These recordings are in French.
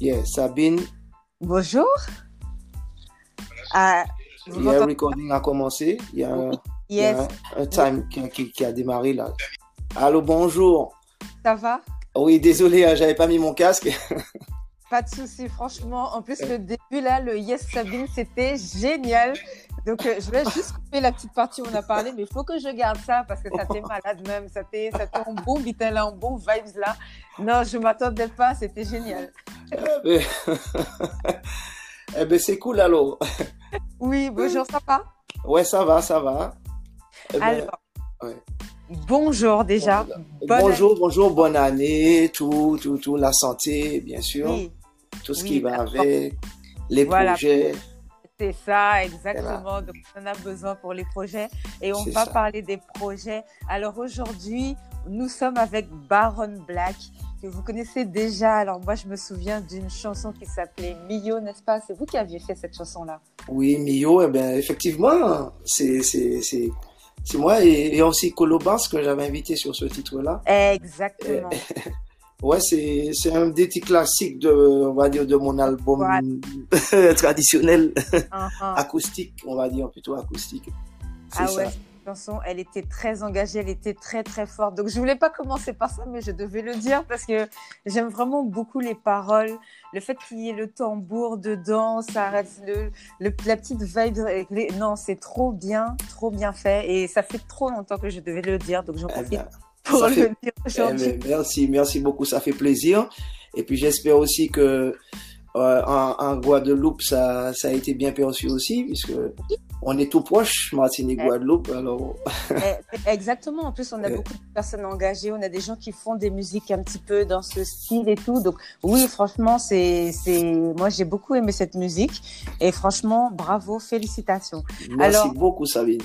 Yeah, Sabine. Bonjour. Ah, vous Yeah, recording a commencé. Il y a, Oui. il y a Yes, un time qui, qui- qui a démarré là. Allô, bonjour. ça va? Oui, désolé, hein, j'avais pas mis mon casque. Pas de souci, franchement. En plus, le début là, le Yes Sabine, c'était génial. Donc, euh, je vais juste couper la petite partie où on a parlé, mais il faut que je garde ça parce que ça t'est malade même. Ça t'est ça en bon beat là, en bon vibes là. Non, je m'attendais pas, c'était génial. Eh ben, eh ben, c'est cool alors. Oui, bonjour, ça va? Ouais, ça va, ça va. Eh ben, Alors, ouais. bonjour déjà. Bonne bonjour, bonjour, bonne année, tout, tout, tout, la santé, bien sûr, Oui, tout ce oui, qui va avec, les Voilà. projets. C'est ça, exactement. Donc, on en a besoin pour les projets et on va ça. parler des projets. Alors, aujourd'hui, nous sommes avec Baron Black, que vous connaissez déjà. Alors, moi, je me souviens d'une chanson qui s'appelait Mio, n'est-ce pas? C'est vous qui aviez fait cette chanson-là. Oui, Mio, eh ben, effectivement, c'est, moi et, et aussi Colobas que j'avais invité sur ce titre-là. Exactement. Ouais, c'est, c'est un des petits classiques de, on va dire, de mon album traditionnel, Uh-huh. acoustique, on va dire, plutôt acoustique. Ah ça. ouais, chanson, elle était très engagée, elle était très très forte. Donc je voulais pas commencer par ça, mais je devais le dire parce que j'aime vraiment beaucoup les paroles, le fait qu'il y ait le tambour dedans, ça reste le, le- la petite vibe. les- Non, c'est trop bien, trop bien fait et ça fait trop longtemps que je devais le dire, donc j'en Eh profite ben, pour le fait- dire eh aujourd'hui. ben, merci, merci beaucoup, ça fait plaisir. Et puis j'espère aussi que euh, en, en Guadeloupe, ça, ça a été bien perçu aussi, puisque on est tout proche, Martinique, Eh. Guadeloupe. Alors, Eh, Exactement. En plus, on a Euh. beaucoup de personnes engagées. On a des gens qui font des musiques un petit peu dans ce style et tout. Donc, oui, franchement, c'est, c'est, moi, j'ai beaucoup aimé cette musique. Et franchement, bravo, félicitations. merci Alors- beaucoup, Sabine.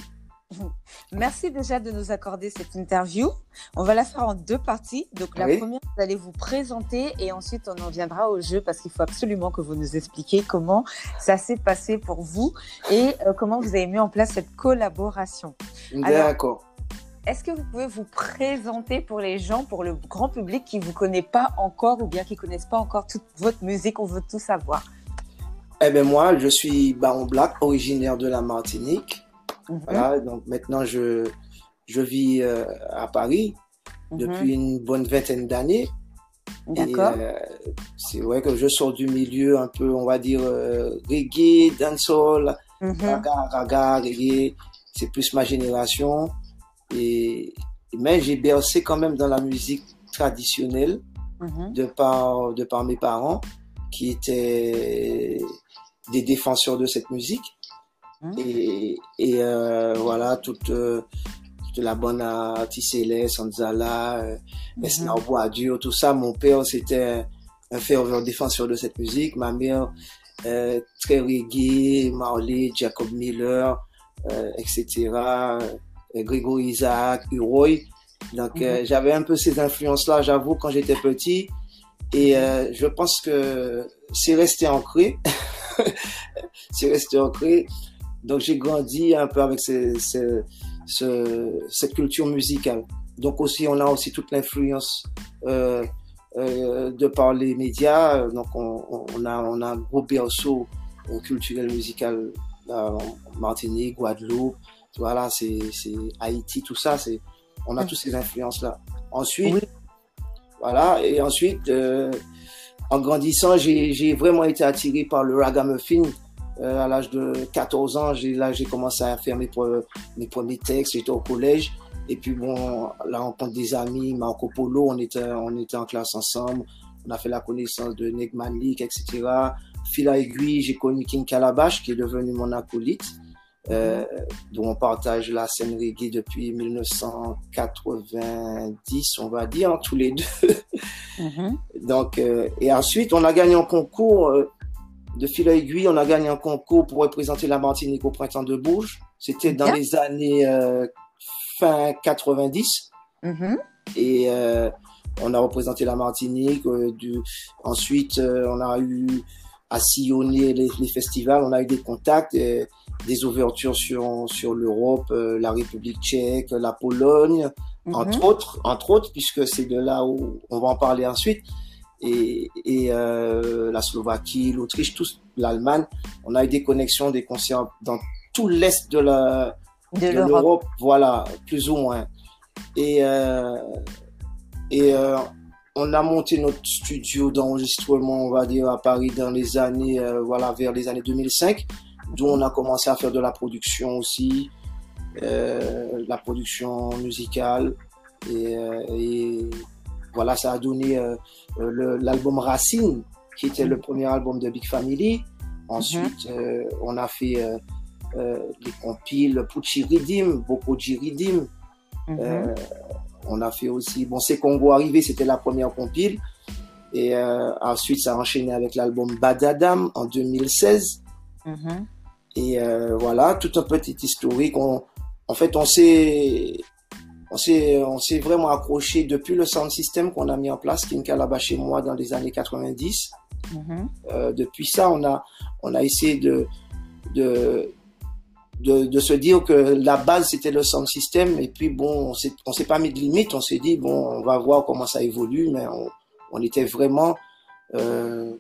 Merci déjà de nous accorder cette interview. On va la faire en deux parties. Donc, la Oui. première, vous allez vous présenter et ensuite, on en viendra au jeu parce qu'il faut absolument que vous nous expliquiez comment ça s'est passé pour vous et euh, comment vous avez mis en place cette collaboration. D'accord. Est-ce que vous pouvez vous présenter pour les gens, pour le grand public qui vous connaît pas encore ou bien qui connaissent pas encore toute votre musique, on veut tout savoir? Eh ben moi, je suis Baron Black, originaire de la Martinique. Mhm, Voilà, donc maintenant je je vis euh, à Paris mhm. depuis une bonne vingtaine d'années. D'accord. euh, c'est vrai que je sors du milieu un peu, on va dire euh, reggae, dancehall, Mhm, raga, raga, reggae. C'est plus ma génération. Et mais j'ai bercé quand même dans la musique traditionnelle de par de par mes parents qui étaient des défenseurs de cette musique. Mhm. Et, et euh, voilà, toute, euh, toute la bonne à Tissélé, Sanzala, euh, Mhm. Boadio, tout ça. Mon père, c'était un fervent défenseur de cette musique. Ma mère, euh, très reggae, Marley, Jacob Miller, euh, etc. euh, Grégory Isaac, Uroy. Donc, euh, j'avais un peu ces influences-là, j'avoue, quand j'étais petit. Et euh, je pense que c'est resté ancré. c'est resté ancré. Donc j'ai grandi un peu avec ce, ce- ce- cette culture musicale. Donc aussi on a aussi toute l'influence euh, euh, de par les médias. Donc on, on a on a un gros berceau euh, culturel musical en Martinique, Guadeloupe. Voilà, c'est Haïti, tout ça. C'est on a Mm. toutes ces influences là. Ensuite, Oui. voilà, et ensuite euh, en grandissant, j'ai j'ai vraiment été attiré par le ragamuffin. Euh, à l'âge de 14 ans, j'ai là j'ai commencé à faire mes, pre- mes premiers textes. J'étais au collège. Et puis bon, la rencontre des amis, Marco Polo, on était, on était en classe ensemble. On a fait la connaissance de Nick Malik, etc. Fil à aiguille, j'ai connu King Calabash, qui est devenu mon acolyte, euh, dont on partage la scène reggae depuis 1990, on va dire, tous les deux. Mhm. Donc, euh, et ensuite, on a gagné un concours euh, de fil à aiguille. On a gagné un concours pour représenter la Martinique au printemps de Bourges. C'était dans les années euh, fin 90. Mhm. Et euh, on a représenté la Martinique. euh, du... Ensuite, euh, on a eu à sillonner les, les festivals. On a eu des contacts, euh, des ouvertures sur, sur l'Europe, euh, la République tchèque, la Pologne, Mhm. entre autres, entre autres, puisque c'est de là où on va en parler ensuite. Et, et euh, la Slovaquie, l'Autriche, tous l'Allemagne. On a eu des connexions, des concerts dans tout l'est de la de, l'Europe. Voilà, plus ou moins. Et euh, et euh, on a monté notre studio d'enregistrement, on va dire, à Paris dans les années, voilà, vers les années 2005, d'où on a commencé à faire de la production aussi, la production musicale. Et, et, voilà, ça a donné euh, l'album Racine, qui était le premier album de Big Family. Ensuite, mm on a fait les compiles Pucci Ridim, Bokoji Ridim. Mm -hmm. on a fait aussi, bon, c'est Congo arrivé, c'était la première compile. Et ensuite, ça a enchaîné avec l'album Badadam en 2016. Mm -hmm. Et voilà, tout un petit historique. On, en fait, on s'est on s'est on s'est vraiment accroché depuis le sound system qu'on a mis en place Kinka là-bas chez moi dans les années 90 mm -hmm. euh, depuis ça on a on a essayé de de de, de se dire que la base c'était le sound system. Et puis bon on s'est on s'est pas mis de limite. On s'est dit bon on va voir comment ça évolue. Mais on, on était vraiment euh,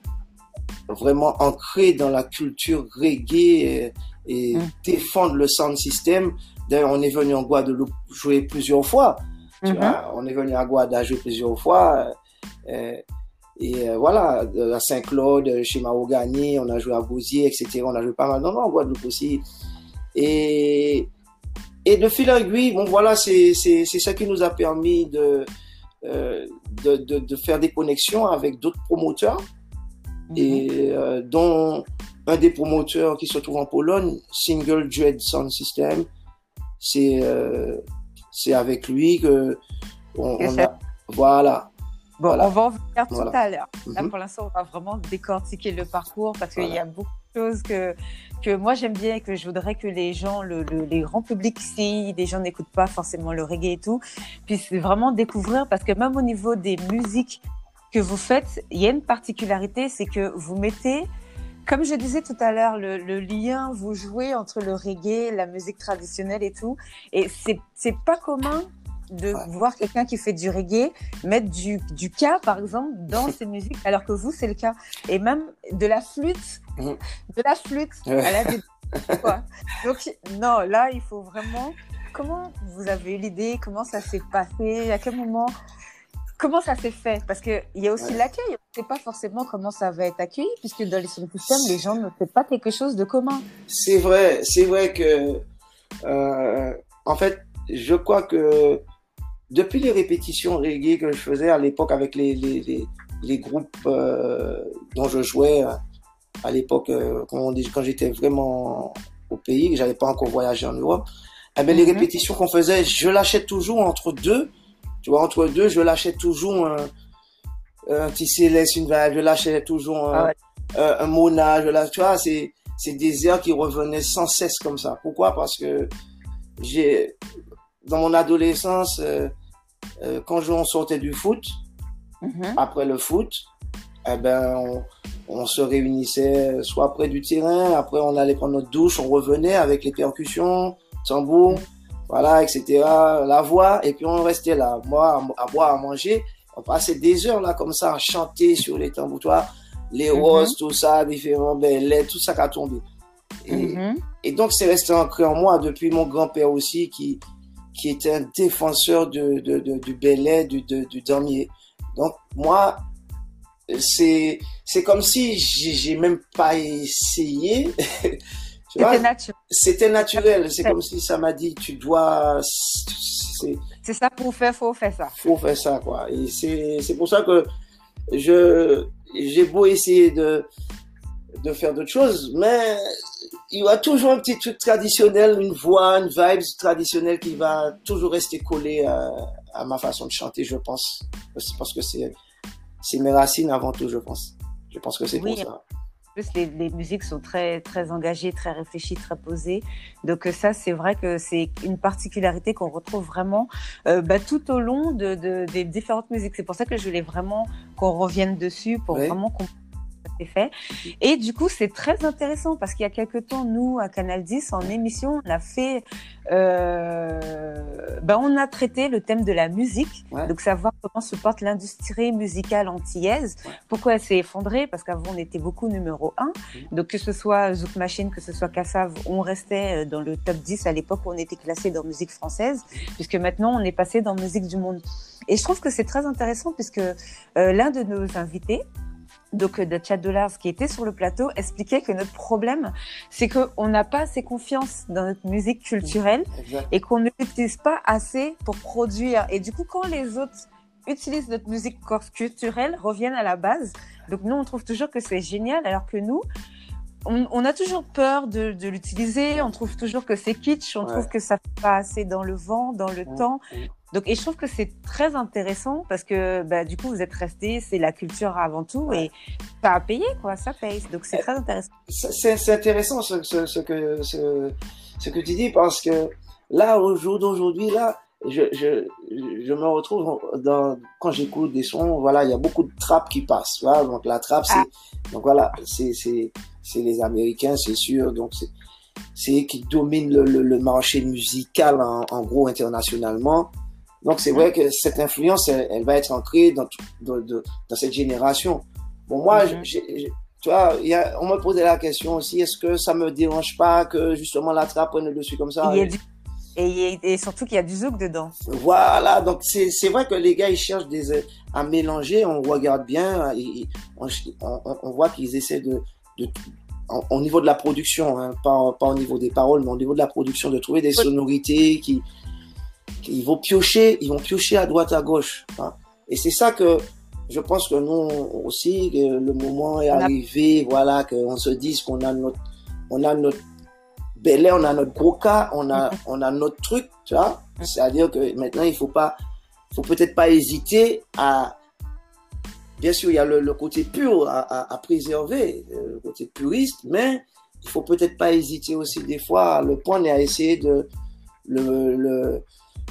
vraiment ancré dans la culture reggae et, et mm. défendre le sound system D'ailleurs, on est venu en Guadeloupe jouer plusieurs fois. Tu mm -hmm. vois, on est venu à Guadeloupe jouer plusieurs fois. Euh, et euh, voilà, à Saint-Claude, chez Mahogany, on a joué à Gousier, etc. On a joué pas mal. Non, non, en Guadeloupe aussi. Et, et de fil en aiguille, bon, voilà, c'est ça qui nous a permis de, euh, de, de, de, faire des connexions avec d'autres promoteurs. Mm -hmm. Et euh, dont un des promoteurs qui se trouve en Pologne, Single Dread Sound System, c'est euh, c'est avec lui que on, on a, voilà. Bon, voilà. on va en venir tout voilà. à l'heure. Là, mm -hmm. pour l'instant, on va vraiment décortiquer le parcours parce qu'il voilà. y a beaucoup de choses que, que moi j'aime bien et que je voudrais que les gens, le, le, les grands publics, si des gens n'écoutent pas forcément le reggae et tout, puissent vraiment découvrir parce que même au niveau des musiques que vous faites, il y a une particularité, c'est que vous mettez comme je disais tout à l'heure, le, le, lien, vous jouez entre le reggae, la musique traditionnelle et tout. Et c'est, pas commun de ouais. voir quelqu'un qui fait du reggae mettre du, du cas, par exemple, dans ses musiques, alors que vous, c'est le cas. Et même de la flûte, mmh. de la flûte à la quoi. Donc, non, là, il faut vraiment. Comment vous avez eu l'idée? Comment ça s'est passé? À quel moment Comment ça s'est fait? Parce qu'il y a aussi ouais. l'accueil. On ne sait pas forcément comment ça va être accueilli, puisque dans les systèmes, les gens ne font pas quelque chose de commun. C'est vrai, c'est vrai que, euh, en fait, je crois que depuis les répétitions reggae que je faisais à l'époque avec les, les, les, les groupes euh, dont je jouais euh, à l'époque, euh, quand, quand j'étais vraiment au pays, que j'avais pas encore voyagé en Europe, eh bien, mm -hmm. les répétitions qu'on faisait, je lâchais toujours entre deux tu vois, entre deux, je lâchais toujours un, un Céleste, une vibe, je lâchais toujours un, ah ouais. un, un Mona, je lâchais, tu vois, c'est, c'est des airs qui revenaient sans cesse comme ça. Pourquoi? Parce que j'ai, dans mon adolescence, euh, euh, quand on sortait du foot, -hmm. après le foot, eh ben, on, on, se réunissait soit près du terrain, après on allait prendre notre douche, on revenait avec les percussions, tambour. -hmm voilà, etc. La voix, et puis on restait là, moi, à, boire, à manger. On passait des heures là comme ça à chanter sur les tamboutoirs, les mm -hmm. roses, tout ça, différents belles tout ça qui a tombé. Et, mm -hmm. et donc c'est resté ancré en moi depuis mon grand-père aussi qui qui était un défenseur de, de, de du belay, du, de, du damier. Donc moi, c'est c'est comme si j'ai même pas essayé C'était naturel. C'était naturel. C'est comme si ça m'a dit, tu dois. C'est ça pour faire, faut faire ça. Faut faire ça, quoi. Et c'est pour ça que je j'ai beau essayer de de faire d'autres choses, mais il y a toujours un petit truc traditionnel, une voix, une vibe traditionnelle qui va toujours rester collée à, à ma façon de chanter, je pense. Parce que c'est c'est mes racines avant tout, je pense. Je pense que c'est oui. pour ça plus les, les, musiques sont très très engagées, très réfléchies, très posées. Donc euh, ça, c'est vrai que c'est une particularité qu'on retrouve vraiment euh, bah, tout au long de, de, des différentes musiques. C'est pour ça que je voulais vraiment qu'on revienne dessus pour oui. vraiment comprendre c'est fait. Et du coup, c'est très intéressant parce qu'il y a quelques temps, nous, à Canal 10, en émission, on a fait, euh, ben, on a traité le thème de la musique. Donc, savoir comment se porte l'industrie musicale antillaise. Pourquoi elle s'est effondrée? Parce qu'avant, on était beaucoup numéro un. Donc, que ce soit Zouk Machine, que ce soit Kassav, on restait euh, dans le top 10 à l'époque où on était classé dans musique française, puisque maintenant, on est passé dans musique du monde. Et je trouve que c'est très intéressant puisque euh, l'un de nos invités, donc de Chad Dollars qui était sur le plateau expliquait que notre problème c'est qu'on n'a pas assez confiance dans notre musique culturelle et qu'on ne l'utilise pas assez pour produire. Et du coup quand les autres utilisent notre musique culturelle reviennent à la base. Donc nous on trouve toujours que c'est génial alors que nous on, a toujours peur de, l'utiliser, on trouve toujours que c'est kitsch, on trouve que ça fait pas assez dans le vent, dans le temps. Donc, et je trouve que c'est très intéressant parce que bah, du coup, vous êtes resté, c'est la culture avant tout et ça a payé, quoi, ça paye. Donc, c'est très intéressant. C'est intéressant ce, ce, que, ce, ce, que tu dis parce que là, au jour d'aujourd'hui, là, je, je, je me retrouve dans, quand j'écoute des sons, voilà, il y a beaucoup de trap qui passent, donc la trap, c'est, ah. donc voilà, c'est, c'est, les Américains, c'est sûr, donc c'est, c'est qui domine le, le, marché musical en, en gros internationalement. Donc c'est vrai que cette influence, elle, va être ancrée dans, dans, dans, cette génération. Bon, moi, mhm. tu vois, y a, on me posait la question aussi, est-ce que ça me dérange pas que justement la trappe prenne le dessus comme ça? Et, et, surtout qu'il y a du zouk dedans. Voilà, donc c'est vrai que les gars, ils cherchent des, à mélanger, on regarde bien, on, on, voit qu'ils essaient de, de au niveau de la production, hein, pas, pas au niveau des paroles, mais au niveau de la production, de trouver des sonorités qui, ils vont piocher, ils vont piocher à droite à gauche. Hein. Et c'est ça que je pense que nous aussi, que le moment est arrivé, voilà, qu'on se dise qu'on a notre, on a notre on a notre gros cas, on a, mm-hmm. on a notre truc, tu vois. Mm-hmm. C'est-à-dire que maintenant, il faut pas, faut peut-être pas hésiter à, bien sûr, il y a le, côté pur à, à, préserver, le côté puriste, mais il faut peut-être pas hésiter aussi des fois le point est à essayer de le, le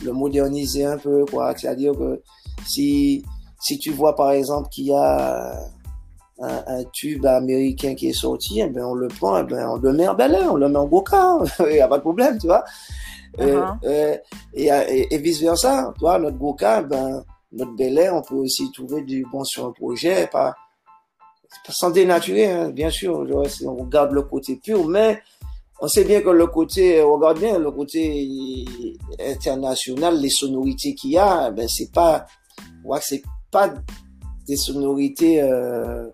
le moderniser un peu, quoi. C'est-à-dire que si, si tu vois par exemple qu'il y a un, tube américain qui est sorti, eh ben on le prend, eh ben on le met en bel on le met en boca, il n'y a pas de problème, tu vois. Uh-huh. Euh, et, et, vice versa, toi, notre boca, ben, notre bel on peut aussi trouver du bon sur un projet, pas, sans dénaturer, hein, bien sûr, on regarde le côté pur, mais on sait bien que le côté, regarde bien le côté international, les sonorités qu'il y a, ben c'est pas, que c'est pas des sonorités euh,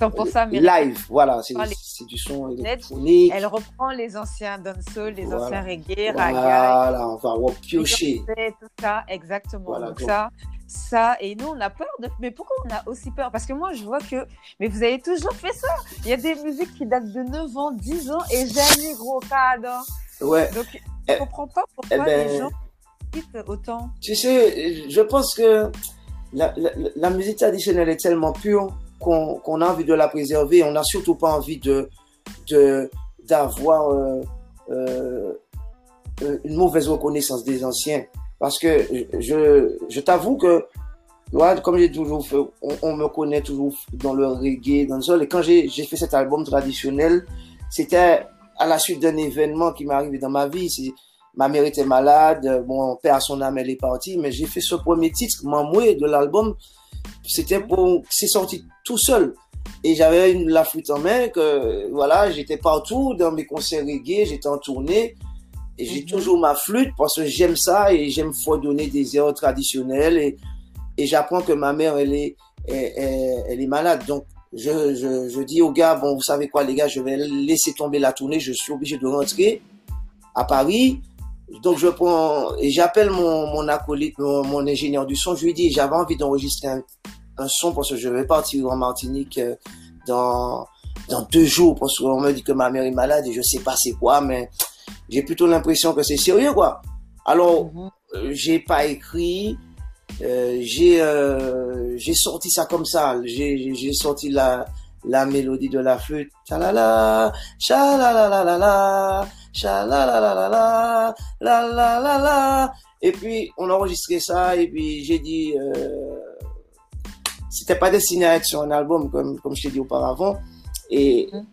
100% live, voilà, c'est du son électronique. Elle reprend les anciens dancehall, les anciens reggae, voilà, on va piocher. Tout ça, exactement. donc, ça, ça, et nous on a peur de. Mais pourquoi on a aussi peur? Parce que moi je vois que. Mais vous avez toujours fait ça. Il y a des musiques qui datent de 9 ans, 10 ans, et jamais gros cadre. Ouais. Donc je eh, comprends pas pourquoi eh ben, les gens quittent autant. Tu sais, je pense que la, la, la musique traditionnelle est tellement pure qu'on a envie de la préserver. On n'a surtout pas envie de d'avoir euh, euh, une mauvaise reconnaissance des anciens. Parce que je, je t'avoue que, comme j'ai toujours fait, on, me connaît toujours dans le reggae, dans le sol. Et quand j'ai fait cet album traditionnel, c'était à la suite d'un événement qui m'est arrivé dans ma vie. Ma mère était malade, mon père, son âme, elle est partie, mais j'ai fait ce premier titre, Mamoué, de l'album, c'était pour, c'est sorti tout seul. Et j'avais la flûte en main, que voilà, j'étais partout dans mes concerts reggae, j'étais en tournée. Et j'ai mhm. toujours ma flûte parce que j'aime ça et j'aime donner des airs traditionnels. Et, et j'apprends que ma mère, elle est, elle, elle est malade. Donc, je, je, je, dis aux gars, bon, vous savez quoi, les gars, je vais laisser tomber la tournée. Je suis obligé de rentrer à Paris. Donc, je prends et j'appelle mon, mon acolyte, mon, mon, ingénieur du son. Je lui dis, j'avais envie d'enregistrer un, un son parce que je vais partir en Martinique euh, dans, dans deux jours parce qu'on me dit que ma mère est malade et je sais pas c'est quoi, mais j'ai plutôt l'impression que c'est sérieux, quoi. Alors, mhm. euh, j'ai pas écrit, euh, j'ai euh, j'ai sorti ça comme ça. J'ai j'ai sorti la la mélodie de la flûte. Chalala, la la la, la. Et puis on a enregistré ça et puis j'ai dit euh, c'était pas destiné à être sur un album, comme, comme je t'ai dit auparavant. Et, Mhm.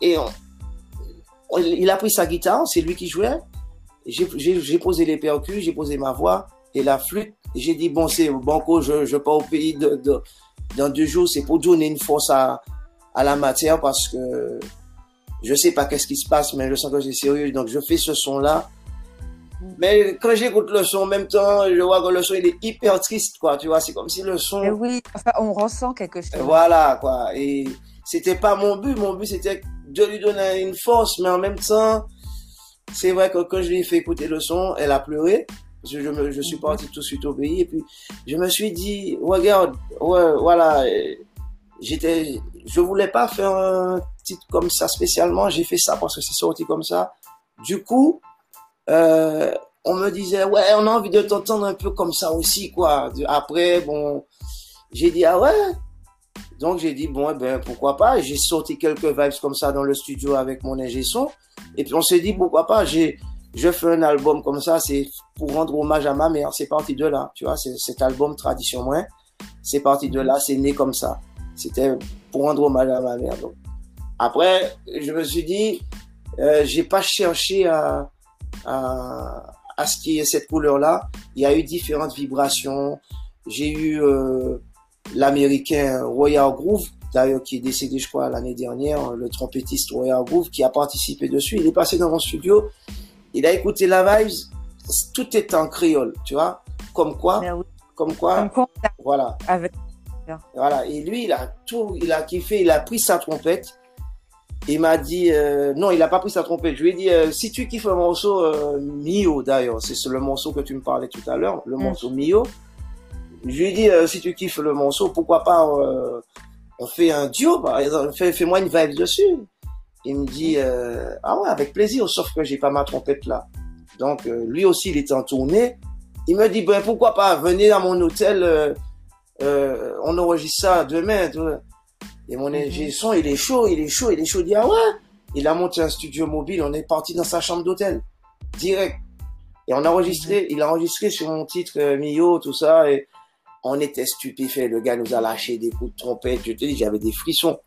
et on- il a pris sa guitare, c'est lui qui jouait. J'ai- posé les percus, j'ai posé ma voix et la flûte. J'ai dit, bon, c'est banco, je, je pars au pays de, de- dans deux jours. C'est pour donner une force à, à la matière parce que je sais pas qu'est-ce qui se passe, mais je sens que c'est sérieux. Donc, je fais ce son-là. Mais quand j'écoute le son, en même temps, je vois que le son, il est hyper triste, quoi. Tu vois, c'est comme si le son... Mais oui, enfin, on ressent quelque chose. Voilà, quoi. Et c'était pas mon but. Mon but, c'était de lui donner une force, mais en même temps, c'est vrai que quand je lui ai fait écouter le son, elle a pleuré. Parce que je, me, je suis Mhm. parti tout de suite au pays. Et puis, je me suis dit, regarde, ouais, voilà, j'étais, je voulais pas faire un titre comme ça spécialement. J'ai fait ça parce que c'est sorti comme ça. Du coup, euh, on me disait, ouais, on a envie de t'entendre un peu comme ça aussi, quoi. Après, bon, j'ai dit, ah ouais? Donc, j'ai dit, bon, eh ben, pourquoi pas? J'ai sorti quelques vibes comme ça dans le studio avec mon ingé son. Et puis, on s'est dit, pourquoi pas? J'ai, je fais un album comme ça, c'est pour rendre hommage à ma mère. C'est parti de là, tu vois, c'est cet album Tradition Moins. C'est parti de là, c'est né comme ça. C'était pour rendre hommage à ma mère. Donc, après, je me suis dit, euh, j'ai pas cherché à, à, à ce qui est cette couleur-là. Il y a eu différentes vibrations. J'ai eu euh, l'américain Royal Groove, d'ailleurs qui est décédé, je crois, l'année dernière, le trompettiste Royal Groove, qui a participé dessus. Il est passé dans mon studio, il a écouté la vibes, tout est en créole, tu vois. Comme quoi, oui, comme quoi, comme quoi, voilà. avec Voilà. Et lui, il a tout, il a kiffé, il a pris sa trompette. Il m'a dit, euh, non, il a pas pris sa trompette. Je lui ai dit, euh, si tu kiffes le morceau euh, Mio, d'ailleurs, c'est le morceau que tu me parlais tout à l'heure, le Mm. morceau Mio. Je lui ai dit, euh, si tu kiffes le morceau, pourquoi pas, euh, on fait un duo, par exemple, fais, fais-moi une vibe dessus. Il me dit, euh, ah ouais, avec plaisir, sauf que j'ai pas ma trompette là. Donc, euh, lui aussi, il était en tournée. Il me dit, ben, pourquoi pas, venez à mon hôtel, euh, euh, on enregistre ça demain. Et mon Mhm. ingé son, il est chaud, il est chaud, il est chaud. Il dit, ah ouais. Il a monté un studio mobile, on est parti dans sa chambre d'hôtel. Direct. Et on a enregistré, il a enregistré sur mon titre euh, Mio, tout ça, et on était stupéfaits. Le gars nous a lâché des coups de trompette. Je te dis, j'avais des frissons.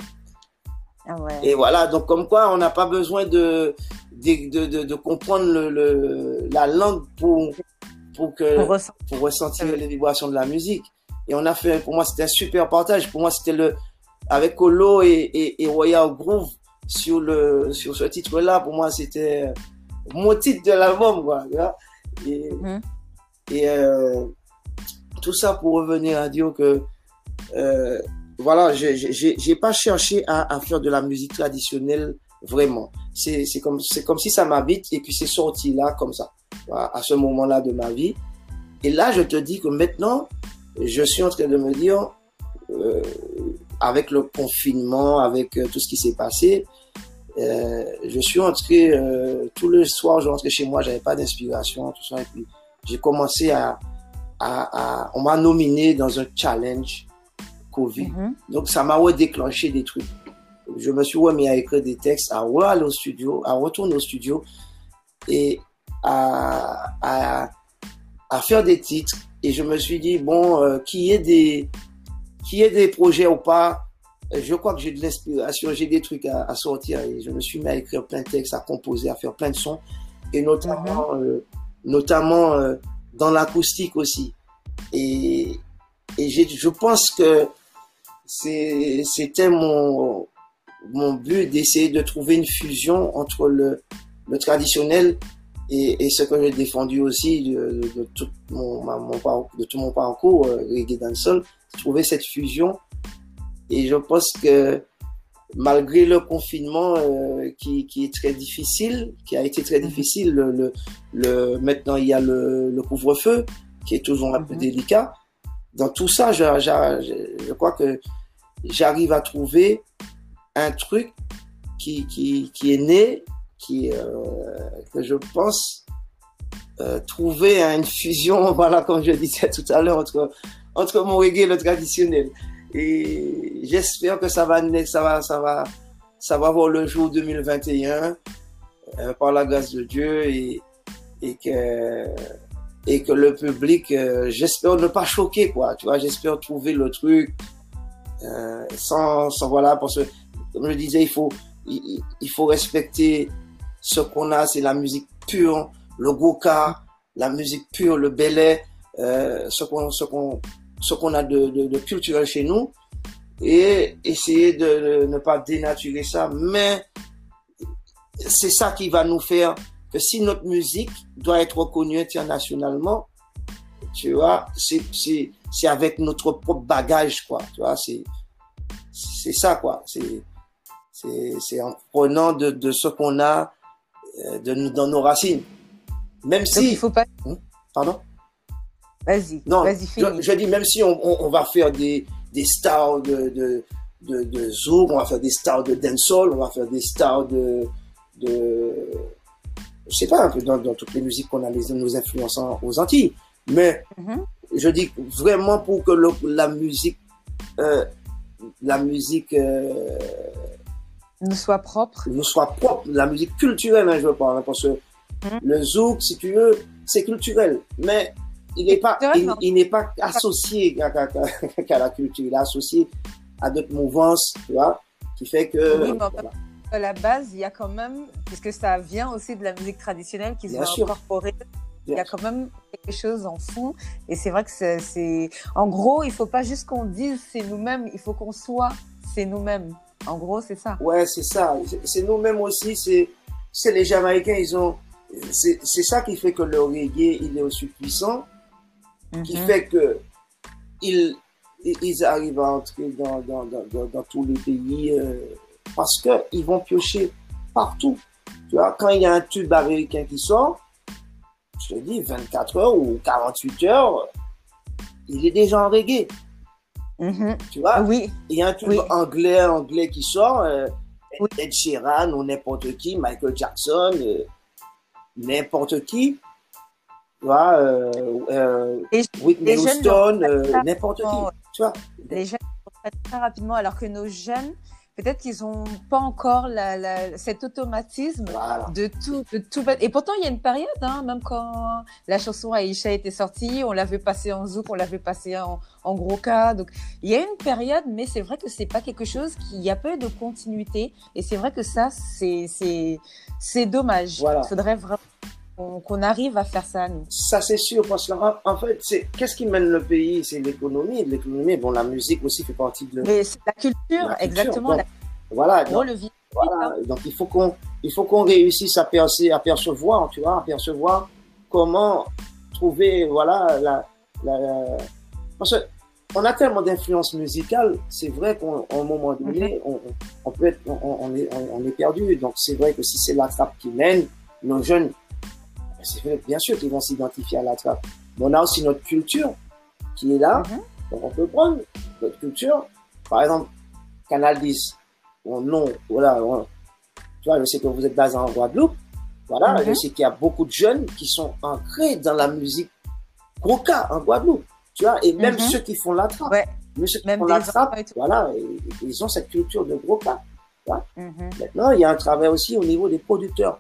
Ah ouais. Et voilà, donc comme quoi on n'a pas besoin de, de, de, de, de comprendre le, le, la langue pour, pour, que, ressent. pour ressentir les vibrations de la musique. Et on a fait, pour moi, c'était un super partage. Pour moi, c'était le, avec Colo et, et, et Royal Groove sur le, sur ce titre-là, pour moi, c'était mon titre de l'album, quoi. Et, Mhm. et euh, tout ça pour revenir à dire que, euh, voilà, j'ai- pas cherché à, faire de la musique traditionnelle vraiment. C'est comme c'est comme si ça m'habite et puis c'est sorti là comme ça, à ce moment-là de ma vie. Et là, je te dis que maintenant, je suis en train de me dire, euh, avec le confinement, avec euh, tout ce qui s'est passé, euh, je suis entré euh, tout le soir, je rentrais chez moi, j'avais pas d'inspiration, tout ça, et puis j'ai commencé à, à, à on m'a nominé dans un challenge Covid. Mhm. Donc, ça m'a redéclenché des trucs. Je me suis remis à écrire des textes, à aller au studio, à retourner au studio et à, à, à faire des titres. Et je me suis dit, bon, euh, qu'il y ait des, qu'il y ait des projets ou pas, je crois que j'ai de l'inspiration, j'ai des trucs à, à sortir. Et je me suis mis à écrire plein de textes, à composer, à faire plein de sons. Et notamment, euh, notamment euh, dans l'acoustique aussi. Et, et je pense que c'était mon, mon but d'essayer de trouver une fusion entre le, le traditionnel et, et ce que j'ai défendu aussi de, de, tout mon, de tout mon parcours euh, reggae dancehall, trouver cette fusion. Et je pense que malgré le confinement euh, qui, qui est très difficile, qui a été très Mhm. difficile, le, le, le- maintenant il y a le, le couvre-feu qui est toujours un peu Mhm. délicat. Dans tout ça, je, je, je crois que j'arrive à trouver un truc qui, qui, qui est né, qui, euh, que je pense euh, trouver une fusion, voilà, comme je disais tout à l'heure, entre, entre mon reggae et le traditionnel. Et j'espère que ça va, ça va, ça va, ça va voir le jour 2021 euh, par la grâce de Dieu et, et que et que le public, euh, j'espère ne pas choquer quoi, tu vois, j'espère trouver le truc Euh, sans, sans, voilà, parce que, comme je disais, il faut, il, il faut respecter ce qu'on a, c'est la musique pure, le goka, la musique pure, le belay, ce qu'on, ce qu'on, ce qu'on a de, de, de, culturel chez nous, et essayer de, de ne pas dénaturer ça, mais c'est ça qui va nous faire que si notre musique doit être reconnue internationalement, tu vois, c'est, c'est, c'est avec notre propre bagage, quoi, tu vois, c'est, c'est ça, quoi, c'est, c'est, en prenant de, de ce qu'on a, euh, de dans nos racines. Même si. Donc, il faut pas. Hmm? Pardon? Vas-y. Non, vas-y, je, je, dis, même si on, on, on va faire des, des stars de, de, de, de zouk, on va faire des stars de dancehall, on va faire des stars de, de, je sais pas, dans, dans toutes les musiques qu'on a les, nos influences aux Antilles. Mais Mm -hmm. je dis vraiment pour que le, la musique, euh, la musique euh, nous soit propre, nous soit propre, la musique culturelle, hein, je veux parler, parce que mm -hmm. le zouk, si tu veux, c'est culturel, mais il n'est pas, il, il n'est pas associé qu'à qu la culture, il est associé à d'autres mouvances, tu vois, qui fait que. Oui, voilà. À la base, il y a quand même, puisque ça vient aussi de la musique traditionnelle qui s'est incorporée il y a quand même quelque chose en fond. Et c'est vrai que c'est, en gros, il faut pas juste qu'on dise c'est nous-mêmes, il faut qu'on soit c'est nous-mêmes. En gros, c'est ça. Ouais, c'est ça. C'est nous-mêmes aussi. C'est, c'est les Jamaïcains, ils ont, c'est, c'est ça qui fait que le reggae, il est aussi puissant, qui fait que ils, ils arrivent à entrer dans, dans, dans, dans tous les pays euh, parce que ils vont piocher partout. Tu vois, quand il y a un tube américain qui sort, je te dis, 24 heures ou 48 heures, il est déjà en reggae. -hmm. Tu vois Oui. Il y a un oui. anglais, anglais qui sort, euh, oui. Ed Sheeran ou n'importe qui, Michael Jackson, euh, n'importe qui. Tu vois, euh, les, Whitney Houston, n'importe qui. Tu vois Les jeunes très rapidement, alors que nos jeunes, peut-être qu'ils n'ont pas encore la, la, cet automatisme voilà. de tout, de tout. Et pourtant, il y a une période, hein, même quand la chanson Aïcha était sortie, on l'avait passée en zouk, on l'avait passée en, en, gros cas. Donc, il y a une période, mais c'est vrai que c'est pas quelque chose qui y a peu de continuité. Et c'est vrai que ça, c'est, c'est, c'est dommage. Voilà. Il faudrait vraiment qu'on qu arrive à faire ça, nous. Ça, c'est sûr, parce que en fait, c'est qu'est-ce qui mène le pays? C'est l'économie. L'économie, bon, la musique aussi fait partie de. Mais c'est la culture, la culture. exactement. Donc, la... Voilà. Donc, le voilà. donc, il faut qu'on il faut qu'on réussisse à, percer, à percevoir, tu vois, à percevoir comment trouver, voilà, la, parce que on a tellement d'influence musicale, c'est vrai qu'à un moment donné, on, on, peut être, on, on, est, on, est perdu. Donc, c'est vrai que si c'est la trappe qui mène, nos jeunes bien sûr qu'ils vont s'identifier à la trappe. Mais on a aussi notre culture qui est là. Mhm. Donc on peut prendre notre culture. Par exemple, Canal 10. Bon, non, voilà. on- tu vois, je sais que vous êtes basé en Guadeloupe. Voilà, Mhm. je sais qu'il y a beaucoup de jeunes qui sont ancrés dans la musique cas en Guadeloupe. Tu vois, et même Mhm. ceux qui font la trappe. Ouais. Même ceux qui Même font des la trappe, enfants et tout. voilà, ils ont cette culture de gros cas. Maintenant, il y a un travail aussi au niveau des producteurs.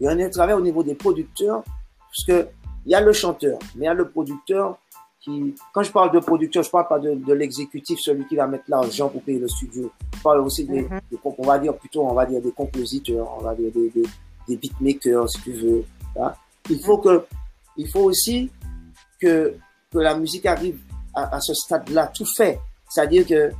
Il y a un travail au niveau des producteurs, parce que il y a le chanteur, mais il y a le producteur qui, quand je parle de producteur, je parle pas de, de l'exécutif, celui qui va mettre l'argent pour payer le studio. Je parle aussi des, Mhm. des on va dire plutôt, on va dire des compositeurs, on va dire des, des, des beatmakers, si tu veux. hein. Il faut que, il faut aussi que, que la musique arrive à, à ce stade-là, tout fait. C'est-à-dire que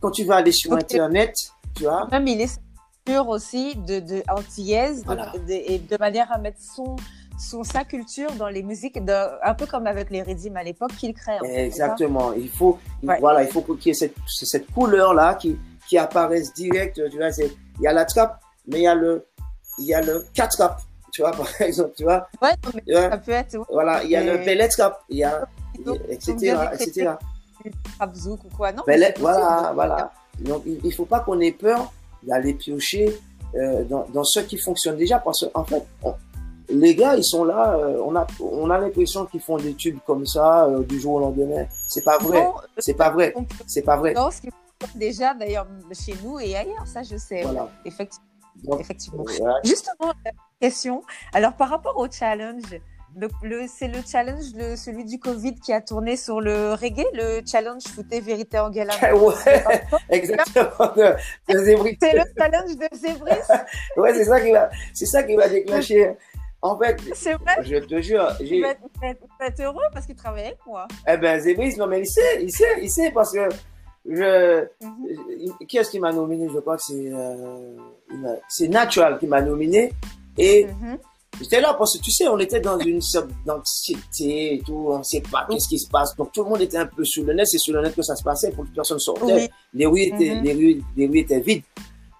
quand tu vas aller sur. Internet, tu vois, Même il est sûr aussi de, de antillaise, Voilà. de, de- et de manière à mettre son, son sa culture dans les musiques, un peu comme avec les rythmes à l'époque qu'il crée. en fait, Exactement. Il faut, il- Ouais. voilà, il faut qu'il y ait cette, cette couleur là qui, qui apparaisse direct. Tu vois, il y a la trappe, mais il y a le, il y a le quatre trap. Tu vois, par exemple, tu vois, Ouais, non, mais tu vois, ça peut être ouais, voilà, il y a le bellet trap, il y a, donc, etc., etc. trap zouk ou quoi. Non, Bellet, possible. voilà, voilà. Donc, il, il faut pas qu'on ait peur d'aller piocher euh, dans, dans ce qui fonctionne déjà, parce qu'en fait, on- les gars, ils sont là, euh, on a, on a l'impression qu'ils font des tubes comme ça euh, du jour au lendemain. C'est pas vrai. C'est pas vrai. C'est pas vrai. Non, ce qui déjà d'ailleurs chez nous et ailleurs, ça je sais. Voilà. effectivement. Donc, effectivement. Justement, question. Alors, par rapport au challenge, Donc, c'est le challenge, le, celui du Covid qui a tourné sur le reggae, le challenge Fouté Vérité Angela. ouais, exactement. C'est le challenge de Zébris. ouais, c'est ça qui va, c'est ça qui va déclencher. En fait, vrai. je te jure, Il j'ai, va, être, heureux parce qu'il travaille avec moi. eh ben, Zébris, non, mais il sait, il sait, il sait parce que je, Mhm. qui est-ce qui m'a nominé? Je crois que c'est, euh, c'est Natural qui m'a nominé et Mhm. J'étais là parce que tu sais, on était dans une sorte d'anxiété et tout, on ne sait pas qu'est-ce qui se passe. Donc tout le monde était un peu sur le net, c'est sur le net que ça se passait, pour que personne sortait. Oui. Les, rues étaient, Mhm. les, rues, les rues étaient vides.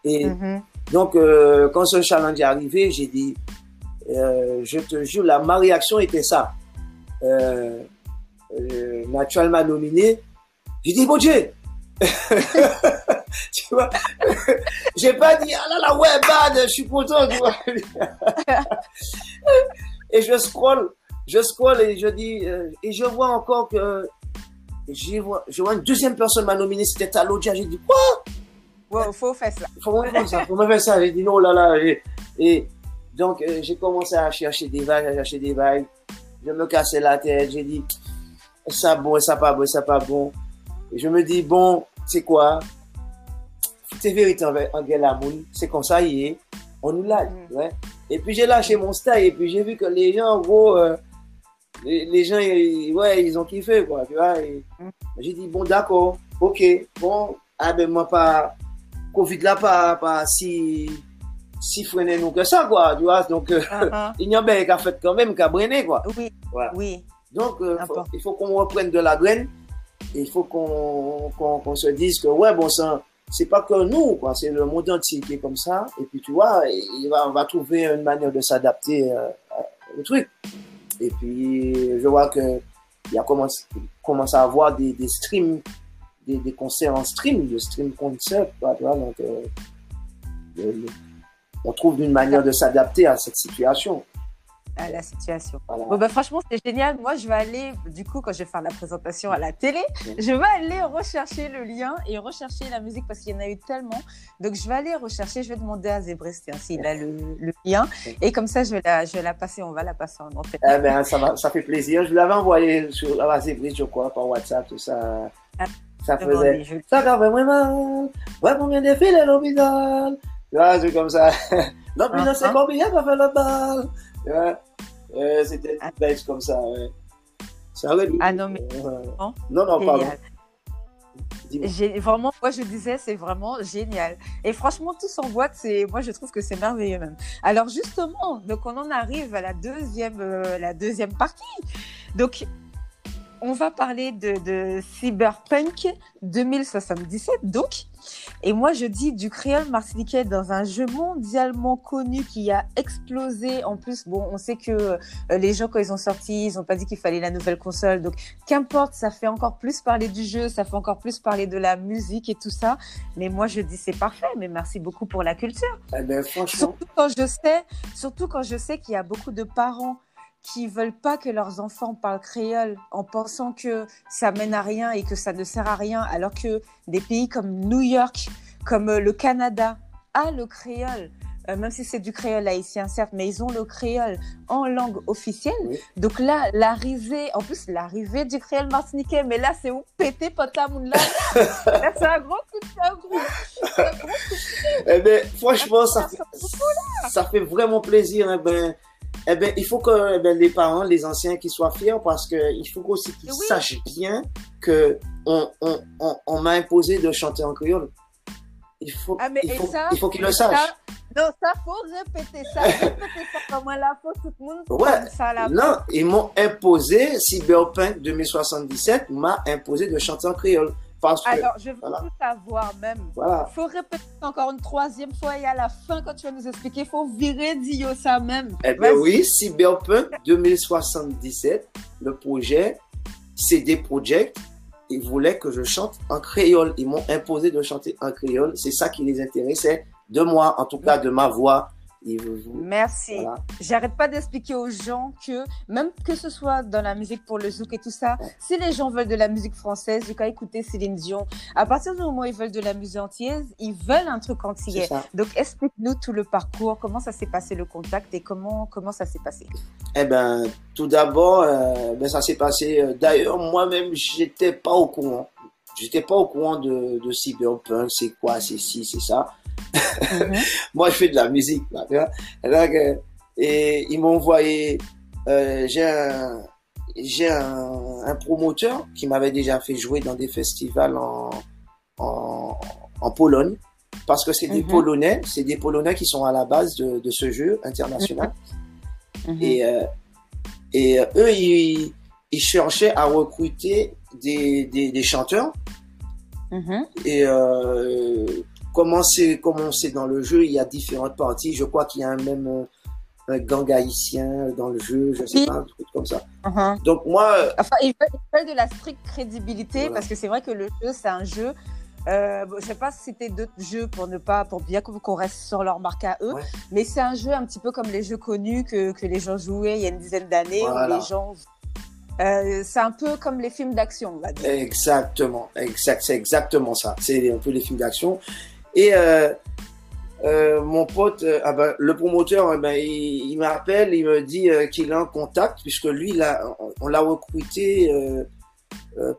Et Mhm. donc, euh, quand ce challenge est arrivé, j'ai dit, euh, je te jure, la, ma réaction était ça. Euh, euh, Natural m'a nominé. J'ai dit, bon Dieu! tu vois? j'ai pas dit, ah là là, ouais, bad, je suis content, tu vois. et je scroll, je scroll et je dis, euh, et je vois encore que, j'y vois, je vois une deuxième personne m'a nominé, c'était Talodia. J'ai dit, quoi? Wow, faut faire ça. faut faire ça, faut faire ça. J'ai dit non, là, là. Et, et donc, euh, j'ai commencé à chercher des vagues, à chercher des vagues. Je me cassais la tête. J'ai dit, ça bon, ça pas bon, ça pas bon. Et je me dis, bon, c'est quoi? C'est vérité en, en Guelamoun. C'est comme ça, il est. On nous lâche, ouais. Et puis, j'ai lâché mon style. Et puis, j'ai vu que les gens, en gros, euh, les, les gens, ils- ouais, ils ont kiffé, quoi, tu vois. Mhm. J'ai dit, bon, d'accord, ok, bon, ah ben, moi, pas, Covid là, pas, pas si, si freiné nous que ça, quoi, tu vois. Donc, euh, Ah, il y a bien qu'à fait quand même, qu'à brainer, quoi. Oui, Voilà. oui. Donc, euh, faut- il faut qu'on reprenne de la graine. Et il faut qu'on qu'on se dise que, ouais, bon sang, c'est pas que nous, quoi, c'est le monde entier qui est comme ça. Et puis, tu vois, on va trouver une manière de s'adapter euh, au truc. Et puis, je vois que il a commencé, à avoir des, streams, des, des concerts en stream, de stream concert, quoi, tu vois, donc, euh, on trouve une manière de s'adapter à cette situation. À la situation. Voilà. Bon, bah, franchement, c'est génial. Moi, je vais aller, du coup, quand je vais faire la présentation à la télé, je vais aller rechercher le lien et rechercher la musique parce qu'il y en a eu tellement. Donc, je vais aller rechercher, je vais demander à Zébrest s'il a le, le lien. Et comme ça, je vais la, je vais la passer, on va la passer en antenne. Eh ben, ça, va, ça fait plaisir. Je l'avais envoyé sur Zébris, je crois, par WhatsApp, tout ça. Ah, Ça faisait. Ça fait vraiment mal. Ouais, combien de filles à l'hôpital? Tu vois, c'est comme ça. L'hôpital, c'est combien qu'on fait la balle? Euh, c'était Ah. une bête comme ça, ouais. Ça aurait dû. Ah non, mais Euh, non. non, pardon. Vraiment, moi je disais, c'est vraiment génial. Et franchement, tous en boîte, c'est, moi je trouve que c'est merveilleux même. Alors justement, donc on en arrive à la deuxième, euh, la deuxième partie. Donc, on va parler de, de Cyberpunk 2077, donc. Et moi, je dis du créole martiniquais dans un jeu mondialement connu qui a explosé. En plus, bon, on sait que euh, les gens, quand ils ont sorti, ils ont pas dit qu'il fallait la nouvelle console. Donc, qu'importe, ça fait encore plus parler du jeu, ça fait encore plus parler de la musique et tout ça. Mais moi, je dis c'est parfait. Mais merci beaucoup pour la culture. Eh ben, franchement, Surtout quand je sais, surtout quand je sais qu'il y a beaucoup de parents qui veulent pas que leurs enfants parlent créole en pensant que ça mène à rien et que ça ne sert à rien, alors que des pays comme New York, comme euh, le Canada, a le créole. euh, même si c'est du créole haïtien, certes, mais ils ont le créole en langue officielle. Oui. Donc là, l'arrivée, en plus, l'arrivée du créole martiniquais, mais là, c'est où? Péter potamoun là. là, c'est un gros coup de c'est un gros, un gros eh ben, franchement, ça fait, ça ça fait vraiment plaisir. Eh ben, eh ben, il faut que eh ben, les parents, les anciens, qu'ils soient fiers parce que il faut aussi qu'ils Oui. sachent bien que on, on, on, on m'a imposé de chanter en créole. Il faut, Ah, mais il faut, ça, il faut qu'ils le ça, sachent. non, ça faut répéter ça, répéter ça comme la faut tout le monde Ouais. ça là. Non, ils m'ont imposé, Cyberpunk 2077 m'a imposé de chanter en créole. Parce que, Alors, je veux voilà. tout savoir même. voilà. Faut répéter encore une troisième fois et à la fin quand tu vas nous expliquer, faut virer Dio ça même. Eh bien oui, Cyberpunk 2077, le projet CD Projekt, ils voulaient que je chante en créole. Ils m'ont imposé de chanter en créole. C'est ça qui les intéressait de moi, en tout cas de ma voix, Merci. J'arrête pas d'expliquer aux gens que même que ce soit dans la musique pour le zouk et tout ça, si les gens veulent de la musique française, j'ai qu'à écouter Céline Dion. À partir du moment où ils veulent de la musique entière, ils veulent un truc entier. Donc explique-nous tout le parcours, comment ça s'est passé le contact et comment comment ça s'est passé? Eh ben, tout d'abord, euh, ben ça s'est passé. Euh, d'ailleurs, moi-même, j'étais pas au courant. J'étais pas au courant de, de cyberpunk, c'est quoi, c'est ci, c'est ça. Mhm. Moi, je fais de la musique. et ils m'ont envoyé. Euh, j'ai un, j'ai un, un, promoteur qui m'avait déjà fait jouer dans des festivals en, en, en Pologne. Parce que c'est des mhm. Polonais, c'est des Polonais qui sont à la base de, de ce jeu international. Mhm. Et, euh, et euh, eux, ils, ils, cherchaient à recruter des, des, des chanteurs. Et euh, comment c'est dans le jeu, il y a différentes parties. Je crois qu'il y a un même euh, un gang haïtien dans le jeu, je sais pas, un truc comme ça. Uh-huh. Donc moi, euh, enfin, il veulent, de la stricte crédibilité parce que c'est vrai que le jeu c'est un jeu. Euh, je sais pas si c'était d'autres jeux pour ne pas, pour bien qu'on reste sur leur marque à eux, mais c'est un jeu un petit peu comme les jeux connus que, que les gens jouaient il y a une dizaine d'années, les gens euh, c'est un peu comme les films d'action, on va dire. Exactement, exact, c'est exactement ça. C'est un peu les films d'action. Et euh, euh, mon pote, euh, ah ben, le promoteur, eh ben, il, il m'appelle, il me dit qu'il a un contact, puisque lui, là, on, l'a recruté.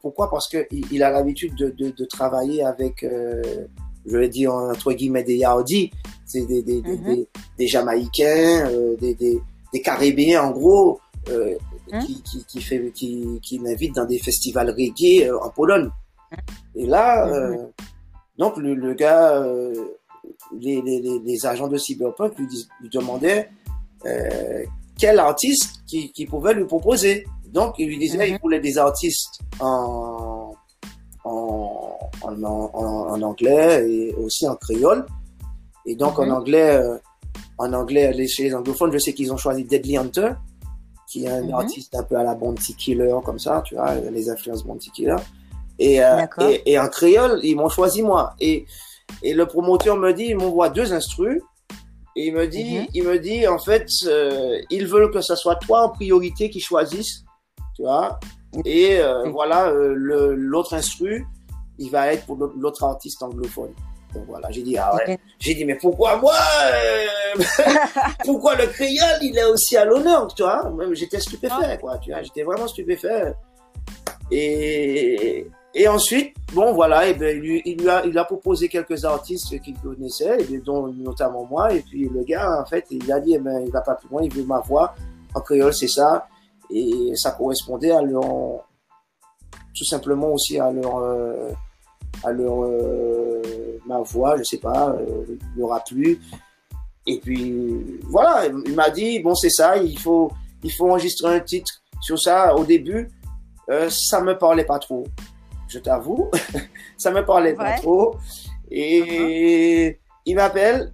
pourquoi? Parce qu'il il a l'habitude de, de, de, travailler avec, je vais dire entre guillemets, des Yaoudis, c'est des, mhm. des, Jamaïcains, des, des, des Caribéens, en gros, hein? qui, qui, qui, fait, qui, qui m'invite dans des festivals reggae en Pologne. Hein? Et là, mhm. Donc le, le gars, euh, les, les, les, agents de Cyberpunk lui, lui demandaient euh, quel artiste qui, qui, pouvait lui proposer. Donc il lui disait qu'il mhm. voulait des artistes en, en, en, en, anglais et aussi en créole. Et donc en mhm. anglais, euh, en anglais, chez les anglophones, je sais qu'ils ont choisi Deadly Hunter, qui est un mhm. artiste un peu à la Bounty Killer comme ça, tu vois, les influences Bounty Killer. Et, euh, et, et, en créole, ils m'ont choisi moi. Et, et le promoteur me dit, il m'envoie deux instrus. Et il me dit, mhm. il me dit, en fait, euh, ils veulent que ce soit toi en priorité qui choisissent, tu vois. Et euh, voilà, euh, l'autre instru, il va être pour l'autre artiste anglophone. Donc voilà, j'ai dit, ah ouais. J'ai dit, mais pourquoi moi Pourquoi le créole, il est aussi à l'honneur, tu vois J'étais stupéfait, quoi, tu vois. J'étais vraiment stupéfait. Et, et ensuite, bon voilà, et ben, il, lui a, il a proposé quelques artistes qu'il connaissait, et dont notamment moi. Et puis le gars, en fait, il a dit, eh ben, il va pas plus loin, il veut ma voix en créole, c'est ça. Et ça correspondait à leur, tout simplement aussi à leur, euh, à leur, euh, ma voix, je sais pas, euh, il aura plu. Et puis voilà, il m'a dit, bon c'est ça, il faut, il faut enregistrer un titre sur ça. Au début, euh, ça me parlait pas trop je t'avoue. ça me parlait pas trop. Et uh-huh. il m'appelle,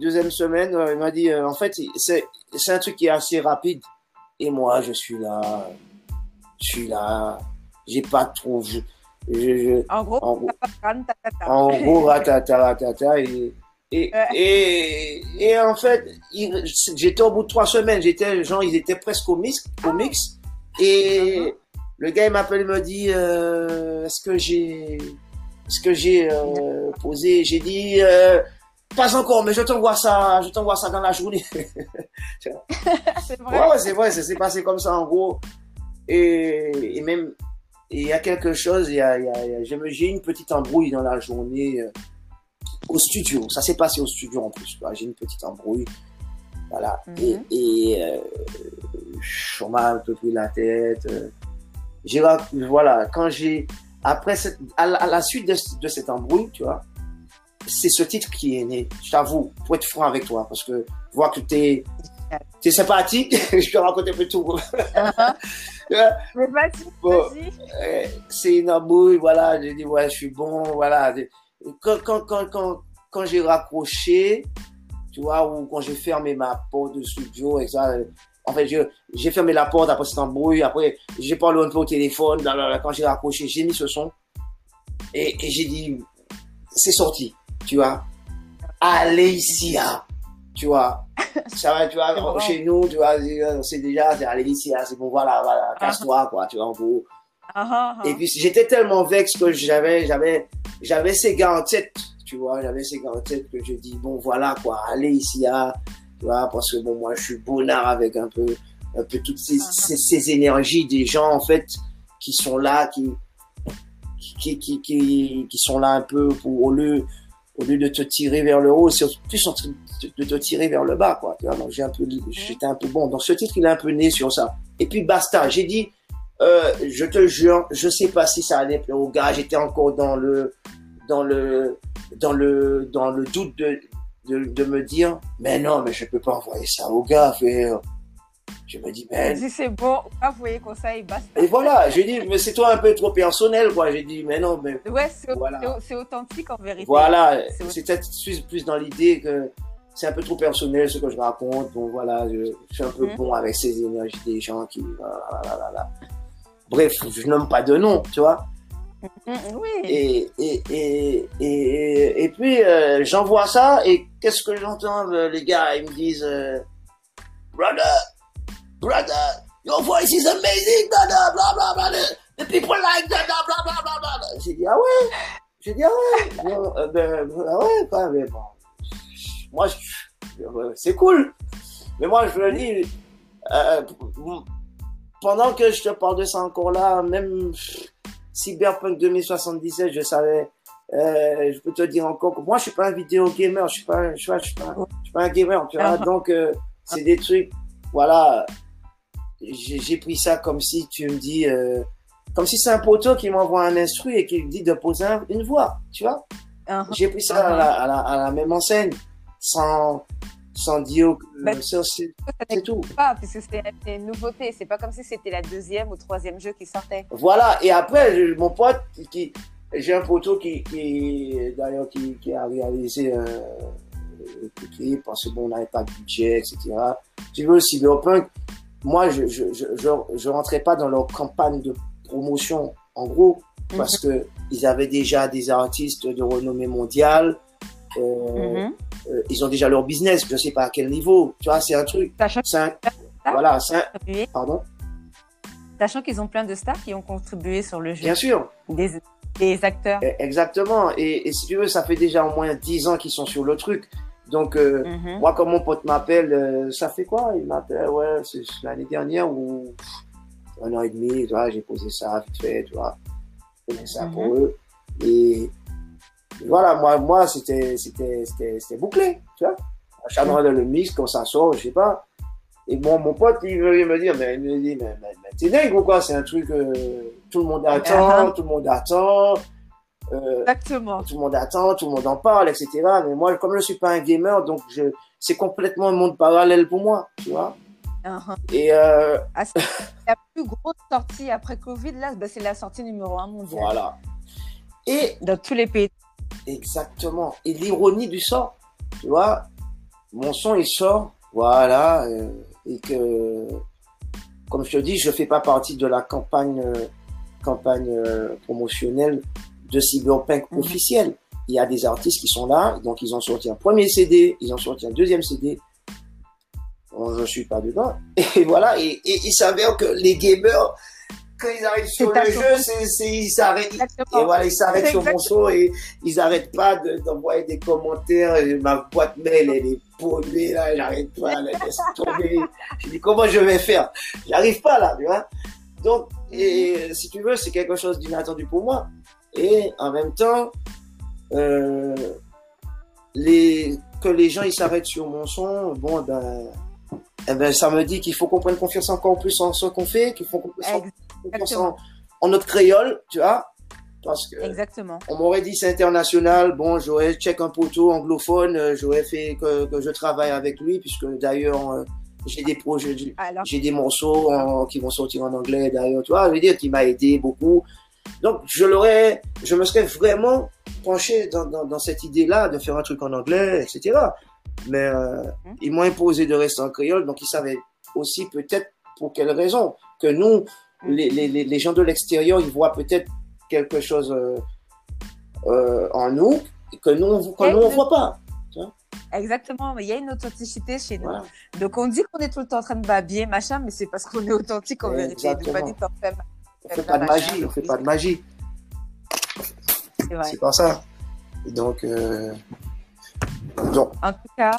deuxième semaine, euh, il m'a dit, euh, en fait, c'est, c'est un truc qui est assez rapide. Et moi, je suis là, je suis là, j'ai pas trop, je, je, en gros, en gros, en gros ratata, ratata, et, et, et, et, en fait, j'étais au bout de trois semaines, j'étais, genre, ils étaient presque au mix, au mix, et, uh-huh. Le gars il m'appelle, il me dit euh, est-ce que j'ai est-ce que j'ai euh, posé? J'ai dit euh, pas encore, mais je t'envoie ça, je t'envoie ça dans la journée. c'est vrai. Ouais, c'est vrai, ça s'est passé comme ça en gros. Et, et même il y a quelque chose, il y a, j'ai une petite embrouille dans la journée euh, au studio. Ça s'est passé au studio en plus. J'ai une petite embrouille. Voilà. Et, mhm. et euh, je m'ai un peu pris la tête. Euh, j'ai voilà quand j'ai après cette, à, la, suite de, de cette embrouille tu vois c'est ce titre qui est né je t'avoue pour être franc avec toi parce que voir que t'es es sympathique je peux raconter un peu tout. Uh-huh. bon, euh, c'est une embrouille voilà j'ai dit ouais je suis bon voilà. Quand quand quand quand, quand j'ai raccroché tu vois ou quand j'ai fermé ma porte de studio et ça en fait, j'ai fermé la porte après cet embrouille. Après, j'ai parlé un peu au téléphone. quand j'ai raccroché, j'ai mis ce son. Et, j'ai dit, c'est sorti, tu vois. Alicia. tu vois. Ça va, tu vois, chez nous, tu vois, c'est déjà, c'est allez ici, c'est bon, voilà, voilà, casse-toi, quoi, tu vois, en gros. Ah, ah, Et puis j'étais tellement vexe que j'avais, j'avais, j'avais ces gars en tête, tu vois, j'avais ces gars en tête que je dis bon voilà quoi, allez ici, ah, tu vois, parce que bon moi je suis bonnard avec un peu, un peu toutes ces, ces, ces énergies des gens en fait qui sont là, qui, qui, qui, qui, qui sont là un peu pour au lieu, au lieu de te tirer vers le haut, c'est plus en train de te tirer vers le bas quoi. Tu vois, donc j'ai un peu, j'étais un peu bon. Donc ce titre il est un peu né sur ça. Et puis basta, j'ai dit euh, je te jure, je sais pas si ça allait plaire au gars. J'étais encore dans le, dans le, dans le, dans le doute de, de, de, me dire, mais non, mais je peux pas envoyer ça au gars. Je me dis, mais. Si c'est bon, vous voyez comme ça, il basta. Et voilà, j'ai dit, mais c'est toi un peu trop personnel, quoi. J'ai dit, mais non, mais. Ouais, c'est voilà. authentique en vérité. Voilà, c'est peut-être plus dans l'idée que c'est un peu trop personnel ce que je raconte. Bon, voilà, je, je suis un peu mmh. bon avec ces énergies des gens qui. Bref, je nomme pas de nom, tu vois. Mm-hmm, oui. Et, et, et, et, puis, euh, j'envoie ça, et qu'est-ce que j'entends euh, Les gars, ils me disent euh, Brother, brother, your voice is amazing, brother, blah, blah, blah, the people like that, blah, blah, blah. J'ai dit, ah ouais? J'ai dit, ah ouais? Euh, ben, Ah ouais, pas, mais bon. Moi, c'est cool. Mais moi, je le dis, pendant que je te parle de ça encore là, même Cyberpunk 2077, je savais, euh, je peux te dire encore que moi, je suis pas un vidéo gamer, je suis pas, je suis pas, je suis pas, je suis pas un gamer, tu vois. Donc, euh, c'est des trucs, voilà. J'ai pris ça comme si tu me dis, euh, comme si c'est un poteau qui m'envoie un instru et qui me dit de poser une voix, tu vois. Uh-huh. J'ai pris ça à, la, à, la, à la même enseigne, sans, sans dire bah, c'est tout. Pas, parce que c'était une nouveauté. C'est pas comme si c'était la deuxième ou troisième jeu qui sortait. Voilà. Et après, mon pote, qui, j'ai un poteau qui, qui d'ailleurs, qui, qui, a réalisé un clip parce que bon, on n'avait pas de budget, etc. Tu veux, Cyberpunk, moi, je, je, je, je, rentrais pas dans leur campagne de promotion, en gros, parce mhm. que ils avaient déjà des artistes de renommée mondiale. Euh, mhm. Euh, ils ont déjà leur business, je sais pas à quel niveau. Tu vois, c'est un truc. Sachant voilà, c'est Pardon Sachant qu'ils ont plein de stars qui ont contribué sur le jeu. Bien sûr. Des, des acteurs. E, exactement. Et, si tu veux, ça fait déjà au moins 10 ans qu'ils sont sur le truc. Donc, euh, mhm. moi, comme mon pote m'appelle, ça fait quoi? Il m'appelle, ouais, c'est l'année dernière ou un an et demi, tu vois, j'ai posé ça vite fait, tu vois. Je ça pour mhm. eux. Et voilà, moi, moi c'était, c'était, c'était, bouclé, tu vois. Chacun le mix, quand ça sort, je sais pas. Et bon, mon pote, il veut me dire, mais, il me dit, mais, mais, t'es dingue ou quoi? C'est un truc, euh, tout le monde attend, uh-huh. tout le monde attend. Euh, Exactement. Tout le monde attend, tout le monde en parle, etc. Mais moi, comme je suis pas un gamer, donc je, c'est complètement un monde parallèle pour moi, tu vois. Uh-huh. Et euh... Ah, la plus grosse sortie après Covid, là, bah, c'est la sortie numéro un mondiale. Voilà. Et dans tous les pays Exactement. Et l'ironie du sort, tu vois, mon son il sort, voilà, euh, et que, comme je te dis, je fais pas partie de la campagne, euh, campagne euh, promotionnelle de Cyberpunk mhm. officielle. Il y a des artistes qui sont là, donc ils ont sorti un premier CD, ils ont sorti un deuxième CD. Bon, je suis pas dedans. Et voilà, et, et il s'avère que les gamers quand ils arrivent sur le jeu, c'est, ils s'arrêtent. Et voilà, ils s'arrêtent sur mon son et ils n'arrêtent pas d'envoyer des commentaires. ma boîte mail, elle est polluée, là, j'arrête pas, elle laisse tomber. Je dis, comment je vais faire? J'arrive pas, là, tu vois. Donc, et, si tu veux, c'est quelque chose d'inattendu pour moi. Et en même temps, euh, les, que les gens, ils s'arrêtent sur mon son, bon, ben, eh ben, ça me dit qu'il faut qu'on prenne confiance encore plus en ce qu'on fait, qu'il faut qu'on en, notre créole, tu vois. Parce que Exactement. on m'aurait dit c'est international, bon, j'aurais check un poteau anglophone, euh, j'aurais fait que, que, je travaille avec lui, puisque d'ailleurs, euh, j'ai des projets, j'ai des morceaux qui vont sortir en anglais d'ailleurs, tu vois, je veux dire, qui m'a aidé beaucoup. Donc, je l'aurais, je me serais vraiment penché dans, dans, dans cette idée-là de faire un truc en anglais, etc. Mais euh, hum. ils m'ont imposé de rester en créole, donc ils savaient aussi peut-être pour quelle raison que nous, les, les, les gens de l'extérieur, ils voient peut-être quelque chose euh, euh, en nous que nous, que nous on voit pas. Exactement, il y a une authenticité chez nous. Donc on dit qu'on est tout le temps en train de babiller, machin, mais c'est parce qu'on est authentique en vérité. On pas fait pas de magie, on fait pas de magie. C'est pas ça. donc, euh, donc, En tout cas,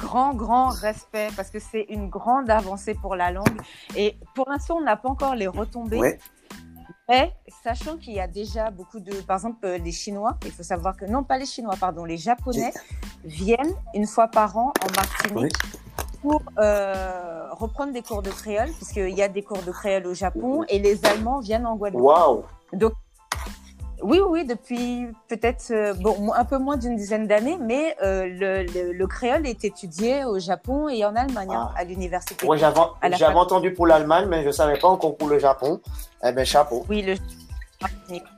grand, grand respect parce que c'est une grande avancée pour la langue. Et pour l'instant, on n'a pas encore les retombées. Mais sachant qu'il y a déjà beaucoup de, par exemple, euh, les Chinois, il faut savoir que, non pas les Chinois, pardon, les Japonais viennent une fois par an en Martinique pour euh, reprendre des cours de créole, puisqu'il y a des cours de créole au Japon, et les Allemands viennent en Guadeloupe. Donc, oui, oui, depuis peut-être euh, bon, un peu moins d'une dizaine d'années, mais euh, le, le, créole est étudié au Japon et en Allemagne, hein, ah. à l'université. Oui, j'avais entendu pour l'Allemagne, mais je ne savais pas encore pour le Japon. Eh bien, chapeau. Oui, le,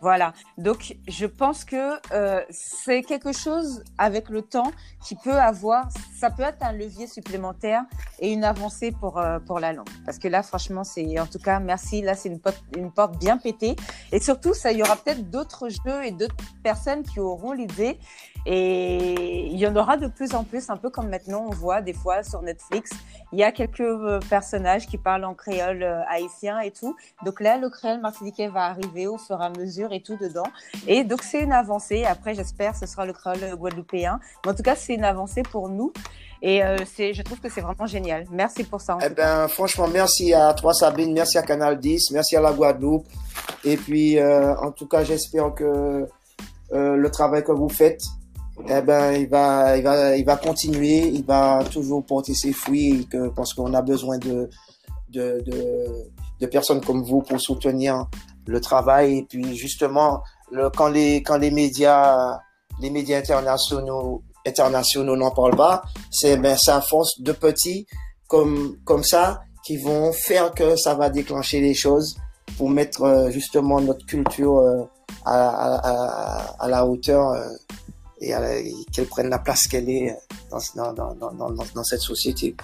voilà. Donc, je pense que euh, c'est quelque chose avec le temps qui peut avoir, ça peut être un levier supplémentaire et une avancée pour euh, pour la langue. Parce que là, franchement, c'est en tout cas, merci. Là, c'est une porte, une porte bien pétée. Et surtout, ça, il y aura peut-être d'autres jeux et d'autres personnes qui auront l'idée. Et il y en aura de plus en plus, un peu comme maintenant, on voit des fois sur Netflix, il y a quelques euh, personnages qui parlent en créole haïtien et tout. Donc là, le créole martiniquais va arriver au fur et à mesure et tout dedans. Et donc, c'est une avancée. Après, j'espère ce sera le créole guadeloupéen. Mais en tout cas, c'est une avancée pour nous. Et euh, je trouve que c'est vraiment génial. Merci pour ça. eh ben, franchement, merci à toi, Sabine. Merci à Canal 10. Merci à la Guadeloupe. Et puis, euh, en tout cas, j'espère que euh, le travail que vous faites, eh ben, il va, il va, il va continuer. Il va toujours porter ses fruits que, parce qu'on a besoin de, de, de, de personnes comme vous pour soutenir le travail et puis justement le, quand les quand les médias les médias internationaux internationaux n'en parlent pas c'est ben ça force de petits comme comme ça qui vont faire que ça va déclencher les choses pour mettre euh, justement notre culture euh, à, à, à, la hauteur euh, et qu'elle prenne la place qu'elle est dans, dans, dans, dans, dans cette société.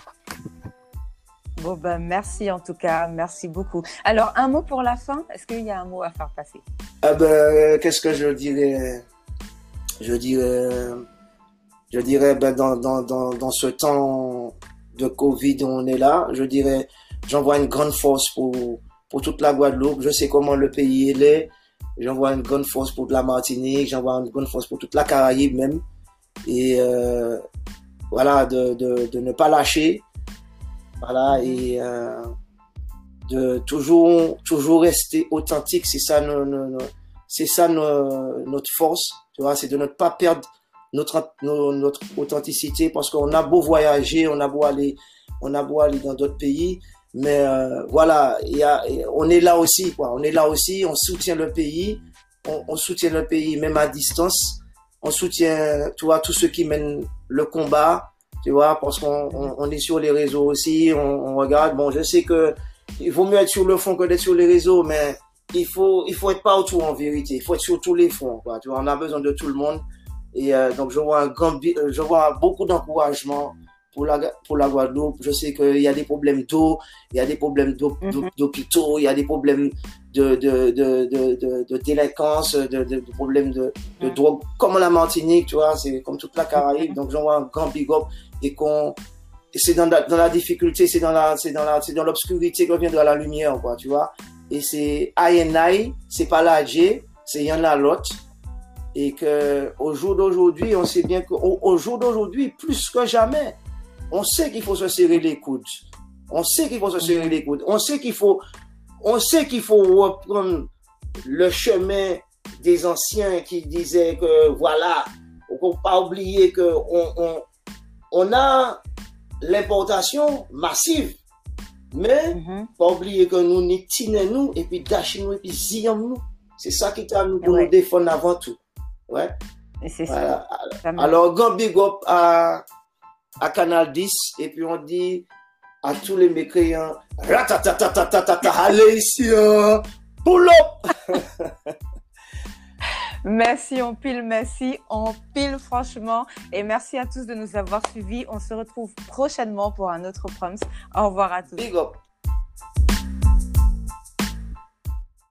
Bon, ben, merci en tout cas, merci beaucoup. Alors, un mot pour la fin, est-ce qu'il y a un mot à faire passer? Ah ben, Qu'est-ce que je dirais? Je dirais, je dirais ben, dans ce temps de Covid où on est là, je dirais, j'envoie une grande force pour, pour toute la Guadeloupe. Je sais comment le pays est. J'envoie une grande force pour la Martinique, j'envoie une grande force pour toute la Caraïbe même. Et euh, voilà, de, de, ne pas lâcher voilà, et euh, de toujours, toujours rester authentique, c'est ça, c'est ça notre force, tu vois, c'est de ne pas perdre notre, notre authenticité parce qu'on a beau voyager, on a beau aller, on a beau aller dans d'autres pays, mais euh, voilà, y a, on est là aussi, quoi. On est là aussi, on soutient le pays, on, on, soutient le pays même à distance, on soutient, tu vois, tous ceux qui mènent le combat, tu vois, parce qu'on on, est sur les réseaux aussi, on, on, regarde. Bon, je sais que il vaut mieux être sur le fond que d'être sur les réseaux, mais il faut, il faut être partout en vérité. Il faut être sur tous les fronts, quoi. Tu vois, on a besoin de tout le monde. Et euh, donc, je vois un grand, euh, je vois beaucoup d'encouragement pour la, pour la Guadeloupe. Je sais qu'il y a des problèmes d'eau, il y a des problèmes mhm. d'hôpitaux, il y a des problèmes de, de, de, de, de délinquance, de, de, problèmes de, de drogue, comme la Martinique, tu vois, c'est comme toute la Caraïbe. Donc, j'en vois un grand big up et qu'on c'est dans la, dans la difficulté, c'est dans la c'est dans la c'est dans l'obscurité qu'on viendra la lumière quoi, tu vois. Et c'est I and I, c'est pas la J, c'est y en a l'autre. Et que au jour d'aujourd'hui, on sait bien qu'au au jour d'aujourd'hui, plus que jamais, on sait qu'il faut se serrer les coudes. On sait qu'il faut se serrer les coudes. On sait qu'il faut on sait qu'il faut reprendre le chemin des anciens qui disaient que voilà, faut pas oublier que on, on on a l'importation massive. Mais, mm pas oublier que nous n'y nous, et puis d'acheter nous, et puis ziyam nous. C'est ça qui t'a nous nous défendre avant tout. Ouais. c'est ça. Alors, grand big up à, Canal 10, et puis on dit à tous les mécréants, allez ici, hein. pull up! Merci, on pile, merci, on pile franchement. Et merci à tous de nous avoir suivis. On se retrouve prochainement pour un autre proms. Au revoir à tous. Big up.